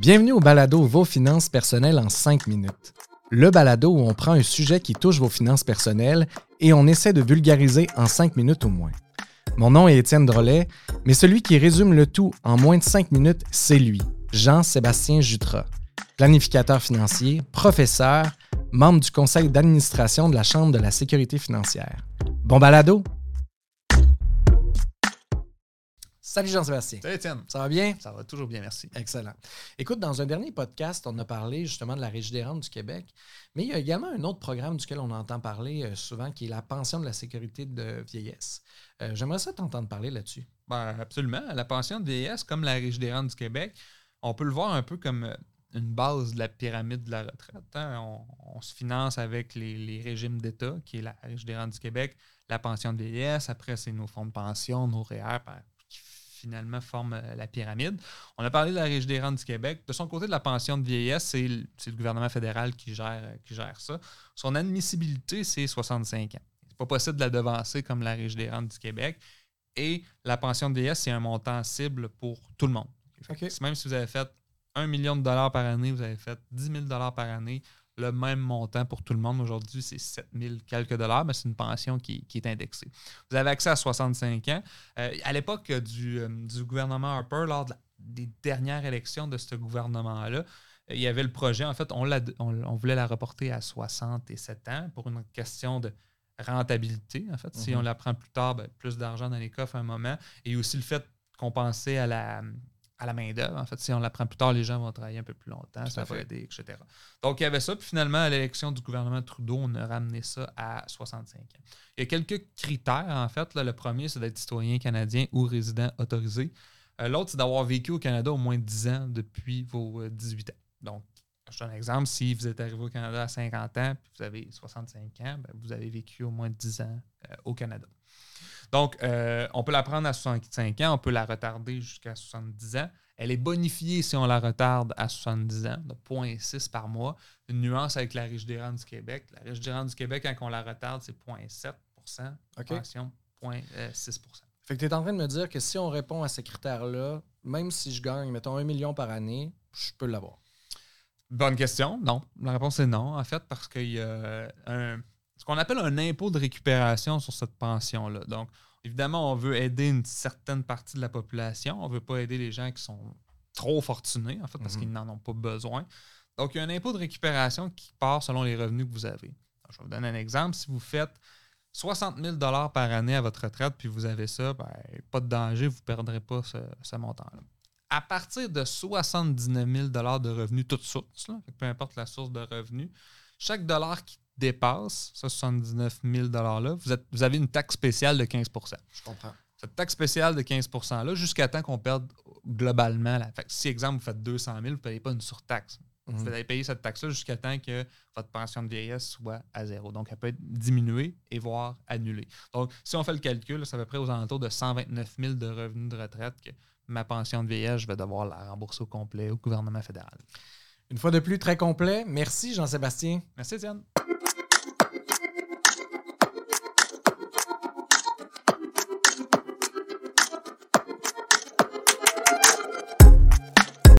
Bienvenue au balado Vos finances personnelles en 5 minutes. Le balado où on prend un sujet qui touche vos finances personnelles et on essaie de vulgariser en 5 minutes au moins. Mon nom est Étienne Drolet, mais celui qui résume le tout en moins de 5 minutes, c'est lui, Jean-Sébastien Jutras, planificateur financier, professeur, membre du conseil d'administration de la Chambre de la sécurité financière. Bon balado! Salut Jean-Sébastien. Salut Étienne. Ça va bien? Ça va toujours bien, merci. Excellent. Écoute, dans un dernier podcast, on a parlé justement de la Régie des rentes du Québec, mais il y a également un autre programme duquel on entend parler euh, souvent qui est la pension de la sécurité de vieillesse. Euh, J'aimerais ça t'entendre parler là-dessus. Ben, absolument. La pension de vieillesse, comme la Régie des rentes du Québec, on peut le voir un peu comme euh, une base de la pyramide de la retraite. hein. On, on se finance avec les, les régimes d'État, qui est la Régie des rentes du Québec, la pension de vieillesse, après c'est nos fonds de pension, nos REER, qui finalement forment euh, la pyramide. On a parlé de la Régie des rentes du Québec. De son côté, de la pension de vieillesse, c'est le, gouvernement fédéral qui gère, euh, qui gère ça. Son admissibilité, c'est 65 ans. C'est pas possible de la devancer comme la Régie des rentes du Québec. Et la pension de vieillesse, c'est un montant cible pour tout le monde. Fait que OK. si Même si vous avez fait 1 million de dollars par année, vous avez fait 10 000 dollars par année, le même montant pour tout le monde. Aujourd'hui, c'est 7 000 quelques dollars, mais c'est une pension qui, qui est indexée. Vous avez accès à 65 ans. Euh, à l'époque euh, du, euh, du gouvernement Harper, lors de la- des dernières élections de ce gouvernement-là, il y avait le projet, en fait, on, l'a- on, on voulait la reporter à 67 ans pour une question de rentabilité. En fait, si Mhm. on la prend plus tard, ben, plus d'argent dans les coffres à un moment. Et aussi le fait qu'on pensait à la, à la main-d'œuvre. En fait, si on la prend plus tard, les gens vont travailler un peu plus longtemps, Tout ça va fait. aider, etc. Donc, il y avait ça. Puis finalement, à l'élection du gouvernement Trudeau, on a ramené ça à 65 ans. Il y a quelques critères, en fait. là. le premier, c'est d'être citoyen canadien ou résident autorisé. Euh, L'autre, c'est d'avoir vécu au Canada au moins 10 ans depuis vos euh, 18 ans. Donc, je donne un exemple. Si vous êtes arrivé au Canada à 50 ans puis vous avez 65 ans, ben, vous avez vécu au moins 10 ans euh, au Canada. Donc, euh, on peut la prendre à 65 ans, on peut la retarder jusqu'à 70 ans. Elle est bonifiée si on la retarde à 70 ans, de 0,6 par mois. Une nuance avec la des rentes du Québec. La des rentes du Québec, quand on la retarde, c'est 0,7% OK. Pension, 0,6 Fait que tu es en train de me dire que si on répond à ces critères-là, même si je gagne, mettons, un million par année, je peux l'avoir. Bonne question. Non. La réponse est non, en fait, parce qu'il y a un, ce qu'on appelle un impôt de récupération sur cette pension-là. Donc, évidemment, on veut aider une certaine partie de la population. On ne veut pas aider les gens qui sont trop fortunés, en fait, parce Mhm. qu'ils n'en ont pas besoin. Donc, il y a un impôt de récupération qui part selon les revenus que vous avez. Alors, je vais vous donner un exemple. Si vous faites 60 000 par année à votre retraite, puis vous avez ça, ben, pas de danger, vous ne perdrez pas ce, ce montant-là. À partir de 79 000 de revenus, toutes sources, là, peu importe la source de revenus, chaque dollar qui dépasse ce 79 000 $-là, vous, êtes- vous avez une taxe spéciale de 15% Je comprends. Cette taxe spéciale de 15 $-là, jusqu'à temps qu'on perde globalement la. Fait que si, exemple, vous faites 200 000, vous ne payez pas une surtaxe. Vous Mhm. allez payer cette taxe-là jusqu'à temps que votre pension de vieillesse soit à zéro. Donc, elle peut être diminuée et voire annulée. Donc, si on fait le calcul, c'est à peu près aux alentours de 129 000 de revenus de retraite que ma pension de vieillesse, je vais devoir la rembourser au complet au gouvernement fédéral. Une fois de plus, très complet. Merci, Jean-Sébastien. Merci, Étienne.